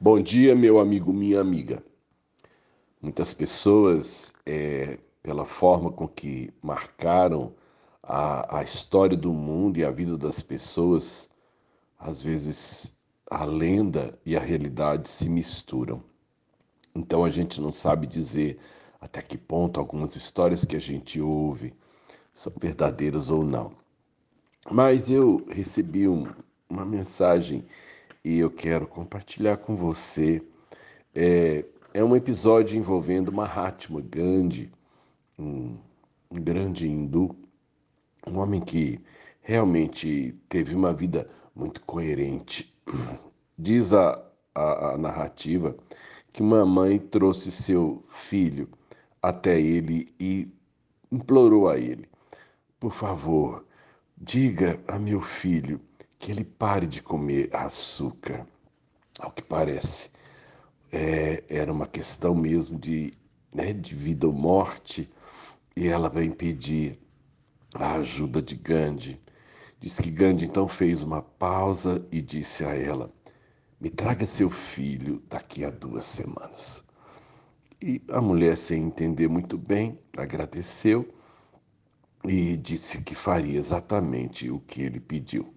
Bom dia, meu amigo, minha amiga. Muitas pessoas, é, pela forma com que marcaram a, a história do mundo e a vida das pessoas, às vezes a lenda e a realidade se misturam. Então a gente não sabe dizer até que ponto algumas histórias que a gente ouve são verdadeiras ou não. Mas eu recebi um, uma mensagem e eu quero compartilhar com você. É, é um episódio envolvendo Mahatma Gandhi, um, grande hindu, um homem que realmente teve uma vida muito coerente. Diz a, a, a narrativa que uma mãe trouxe seu filho até ele e implorou a ele: Por favor, diga a meu filho que ele pare de comer açúcar. Ao que parece, é, era uma questão mesmo de, né, de vida ou morte, e ela vem pedir a ajuda de Gandhi. Diz que Gandhi então fez uma pausa e disse a ela: Me traga seu filho daqui a duas semanas. E a mulher, sem entender muito bem, agradeceu e disse que faria exatamente o que ele pediu.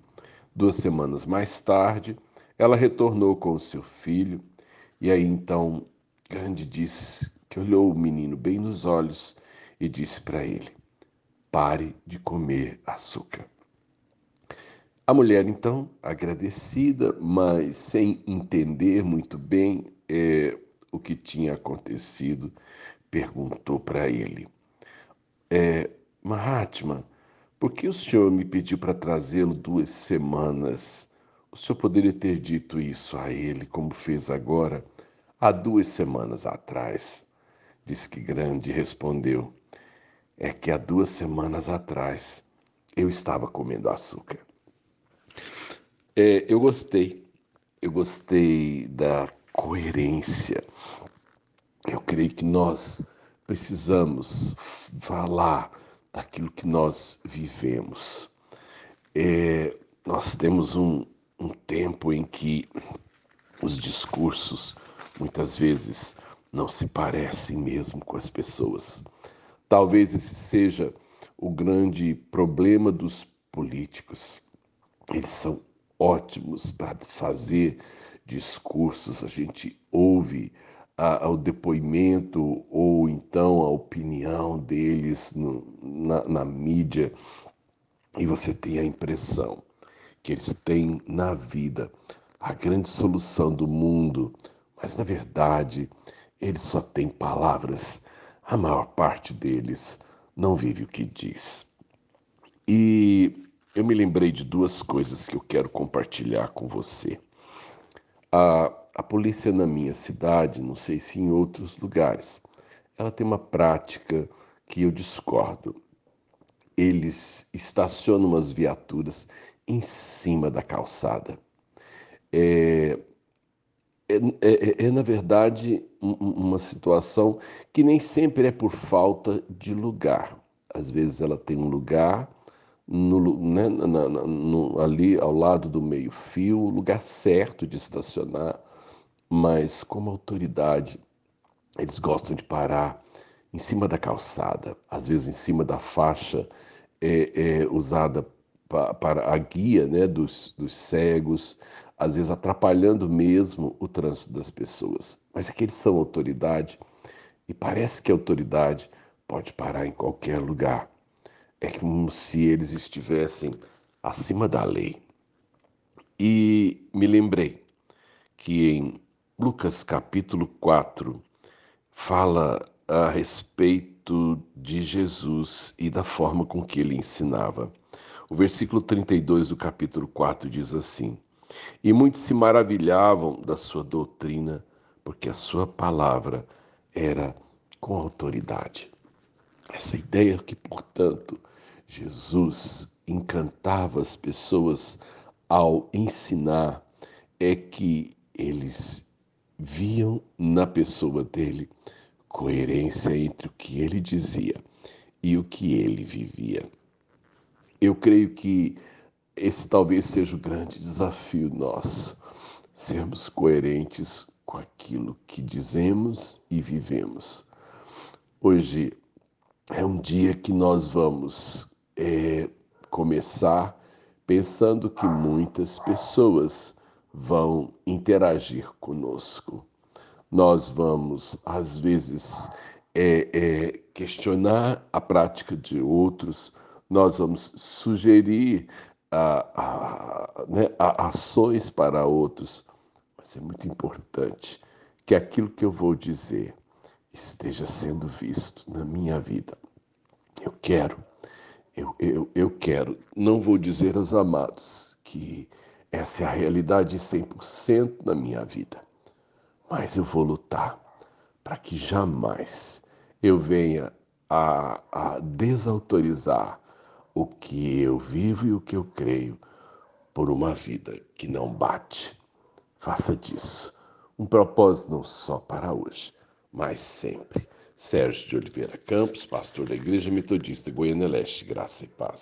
Duas semanas mais tarde, ela retornou com o seu filho, e aí então Gandhi disse que olhou o menino bem nos olhos e disse para ele: Pare de comer açúcar. A mulher, então, agradecida, mas sem entender muito bem é, o que tinha acontecido, perguntou para ele: é, Mahatma, por que o senhor me pediu para trazê-lo duas semanas? O senhor poderia ter dito isso a ele, como fez agora, há duas semanas atrás. Diz que Grande respondeu: É que há duas semanas atrás eu estava comendo açúcar. É, eu gostei, eu gostei da coerência. Eu creio que nós precisamos falar daquilo que nós vivemos. É, nós temos um, um tempo em que os discursos muitas vezes não se parecem mesmo com as pessoas. Talvez esse seja o grande problema dos políticos. Eles são ótimos para fazer discursos, a gente ouve a, o depoimento ou então a opinião deles no, na, na mídia e você tem a impressão que eles têm na vida a grande solução do mundo, mas na verdade eles só têm palavras. A maior parte deles não vive o que diz. E eu me lembrei de duas coisas que eu quero compartilhar com você. A, a polícia na minha cidade, não sei se em outros lugares, ela tem uma prática que eu discordo. Eles estacionam as viaturas em cima da calçada. É, é, é, é, na verdade uma situação que nem sempre é por falta de lugar. Às vezes ela tem um lugar no, né, na, na, no, ali ao lado do meio-fio, o lugar certo de estacionar, mas como autoridade, eles gostam de parar em cima da calçada, às vezes em cima da faixa é, é usada pa, para a guia né, dos, dos cegos, às vezes atrapalhando mesmo o trânsito das pessoas. Mas é que eles são autoridade e parece que a autoridade pode parar em qualquer lugar. É como se eles estivessem acima da lei. E me lembrei que em Lucas capítulo 4 fala a respeito de Jesus e da forma com que ele ensinava. O versículo 32 do capítulo 4 diz assim: E muitos se maravilhavam da sua doutrina, porque a sua palavra era com autoridade. Essa ideia que, portanto, Jesus encantava as pessoas ao ensinar é que eles viam na pessoa dele coerência entre o que ele dizia e o que ele vivia. Eu creio que esse talvez seja o grande desafio nosso. sermos coerentes com aquilo que dizemos e vivemos. Hoje é um dia que nós vamos é, começar pensando que muitas pessoas vão interagir conosco. Nós vamos, às vezes, é, é, questionar a prática de outros, nós vamos sugerir a, a, né, a ações para outros, mas é muito importante que aquilo que eu vou dizer esteja sendo visto na minha vida. Eu quero, eu, eu, eu quero, não vou dizer aos amados que essa é a realidade 100% na minha vida, mas eu vou lutar para que jamais eu venha a, a desautorizar o que eu vivo e o que eu creio por uma vida que não bate. Faça disso um propósito não só para hoje, mas sempre. Sérgio de Oliveira Campos, pastor da Igreja Metodista Goiânia Leste, graça e paz.